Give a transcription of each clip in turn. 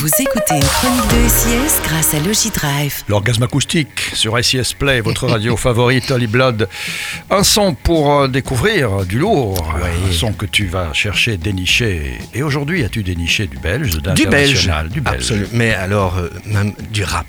Vous écoutez une chronique de SIS grâce à Logidrive. L'orgasme acoustique sur SIS Play, votre radio favorite, Holly Blood. Un son pour euh, découvrir du lourd. Un son que tu vas chercher, dénicher. Et aujourd'hui, as-tu déniché du belge, Du belge. Du belge. Absolument. Mais alors, euh, même du rap.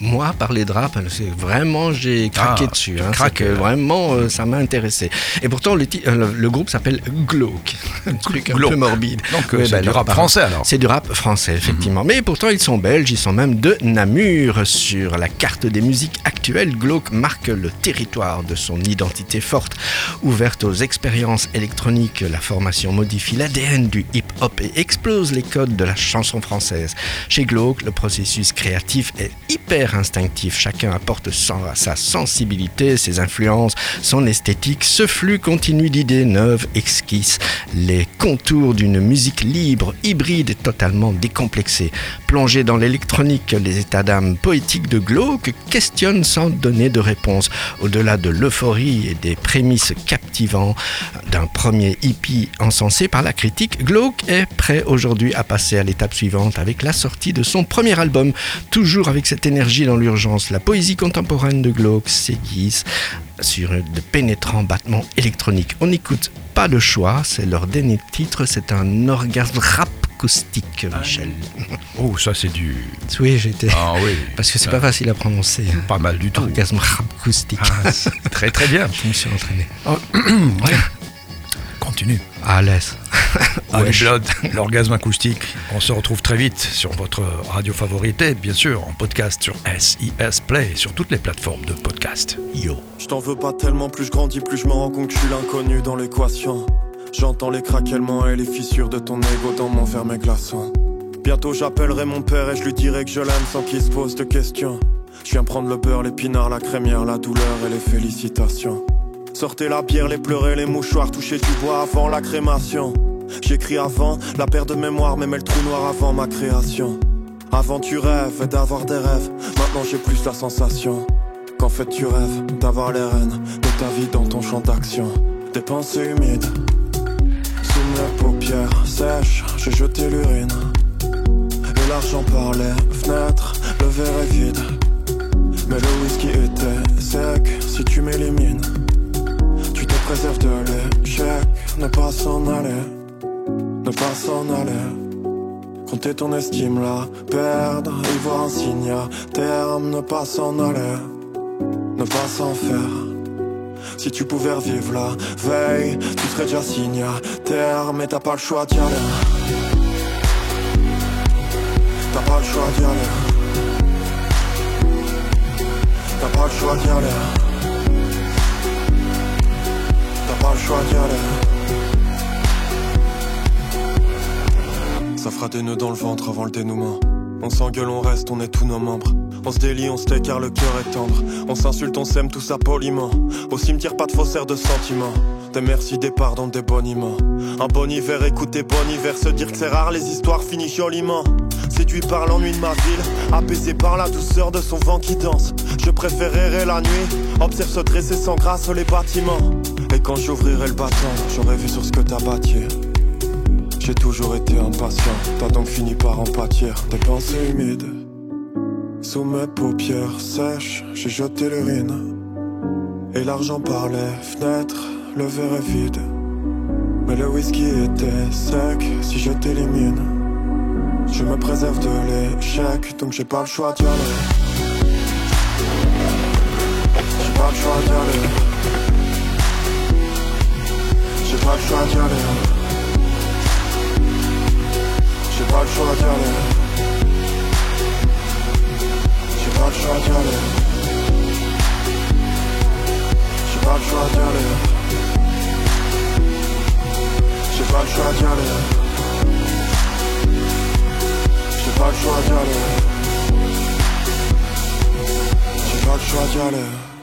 Moi, parler de rap, c'est vraiment, j'ai craqué Ah, dessus. hein. craques, C'est que euh. vraiment, euh, ça m'a intéressé. Et pourtant, le, euh, le, le groupe s'appelle Glauque. Un truc un peu morbide. Donc, Ouais, c'est bah, du rap français, alors. Mhm. C'est du rap français, effectivement. Mais pourtant, ils sont belges, ils sont même de Namur. Sur la carte des musiques actuelles, Glauque marque le territoire de son identité forte. Ouverte aux expériences électroniques, la formation modifie l'ADN du hip-hop et explose les codes de la chanson française. Chez Glauque, le processus créatif est hyper instinctif. Chacun apporte sa sensibilité, ses influences, son esthétique. Ce flux continu d'idées neuves esquisse les contours d'une musique libre, hybride et totalement décomplexée. Plongé dans l'électronique, les états d'âme poétiques de Glauque questionnent sans donner de réponse. Au-delà de l'euphorie et des prémices captivantes d'un premier hippie encensé par la critique, Glauque est prêt aujourd'hui à passer à l'étape suivante avec la sortie de son premier album. Toujours avec cette énergie dans l'urgence, la poésie contemporaine de Glauque s'aiguise sur de pénétrants battements électroniques. On n'écoute pas de choix, c'est leur dernier titre, c'est un orgasme rap acoustique, Michel. Oh, ça, c'est du. Oui, j'étais... Ah oui. Parce que c'est pas facile à prononcer. Pas mal du tout. Orgasme acoustique. Ah, très, très bien. Je me suis entraîné. Continue. À l'aise. Holly Wesh. Blood, l'orgasme acoustique. On se retrouve très vite sur votre radio favorite et bien sûr en podcast sur SIS Play et sur toutes les plateformes de podcast. Yo. Je t'en veux pas tellement, plus je grandis, plus je me rends compte que je suis l'inconnu dans l'équation. J'entends les craquements et les fissures de ton ego dans mon verre mes glaçons. Bientôt j'appellerai mon père et je lui dirai que je l'aime sans qu'il se pose de questions. Je viens prendre le beurre, l'épinard, la crémière, la douleur et les félicitations. Sortez la bière, les pleurer, les mouchoirs, toucher du bois avant la crémation. J'écris avant la perte de mémoire, même le trou noir avant ma création. Avant tu rêves d'avoir des rêves, maintenant j'ai plus la sensation. Qu'en fait tu rêves d'avoir les rênes de ta vie dans ton champ d'action. Des pensées humides, sous mes paupières sèches, j'ai jeté l'urine. Et l'argent par les fenêtres, le verre est vide. Mais le whisky était ne pas s'en aller, ne pas s'en aller. Compter ton estime là, perdre, y voir un signe terme, ne pas s'en aller, ne pas s'en faire. Si tu pouvais revivre la veille, tu serais déjà signé à terme, mais t'as pas le choix d'y aller. T'as pas le choix d'y aller. T'as pas le choix d'y aller. T'as pas le choix d'y aller. Ça fera des nœuds dans le ventre avant le dénouement. On s'engueule, on reste, on est tous nos membres. On se délie, on se tait car le cœur est tendre. On s'insulte, on s'aime tout ça poliment. Au cimetière, pas de faussaires de sentiments. Des merci, des pardons, des boniments. Un bon hiver, écoutez bon hiver, se dire que c'est rare, les histoires finissent joliment. Séduit par l'ennui de ma ville, apaisé par la douceur de son vent qui danse. Je préférerais la nuit, observe se dresser sans grâce les bâtiments. Et quand j'ouvrirai le bâton, j'aurai vu sur ce que t'as bâti. J'ai toujours été impatient, t'as donc fini par en pâtir. Des pensées humides, sous mes paupières sèches, j'ai jeté l'urine. Et l'argent par les fenêtres, le verre est vide. Mais le whisky était sec, si je t'élimine. Je me préserve de l'échec, donc j'ai pas le choix d'y aller. J'ai pas le choix d'y aller. J'ai pas le choix d'y aller. şuacane Çıkar şuacane Çıkar şuacane Çıkar şuacane Çıkar şuacane Çıkar şuacane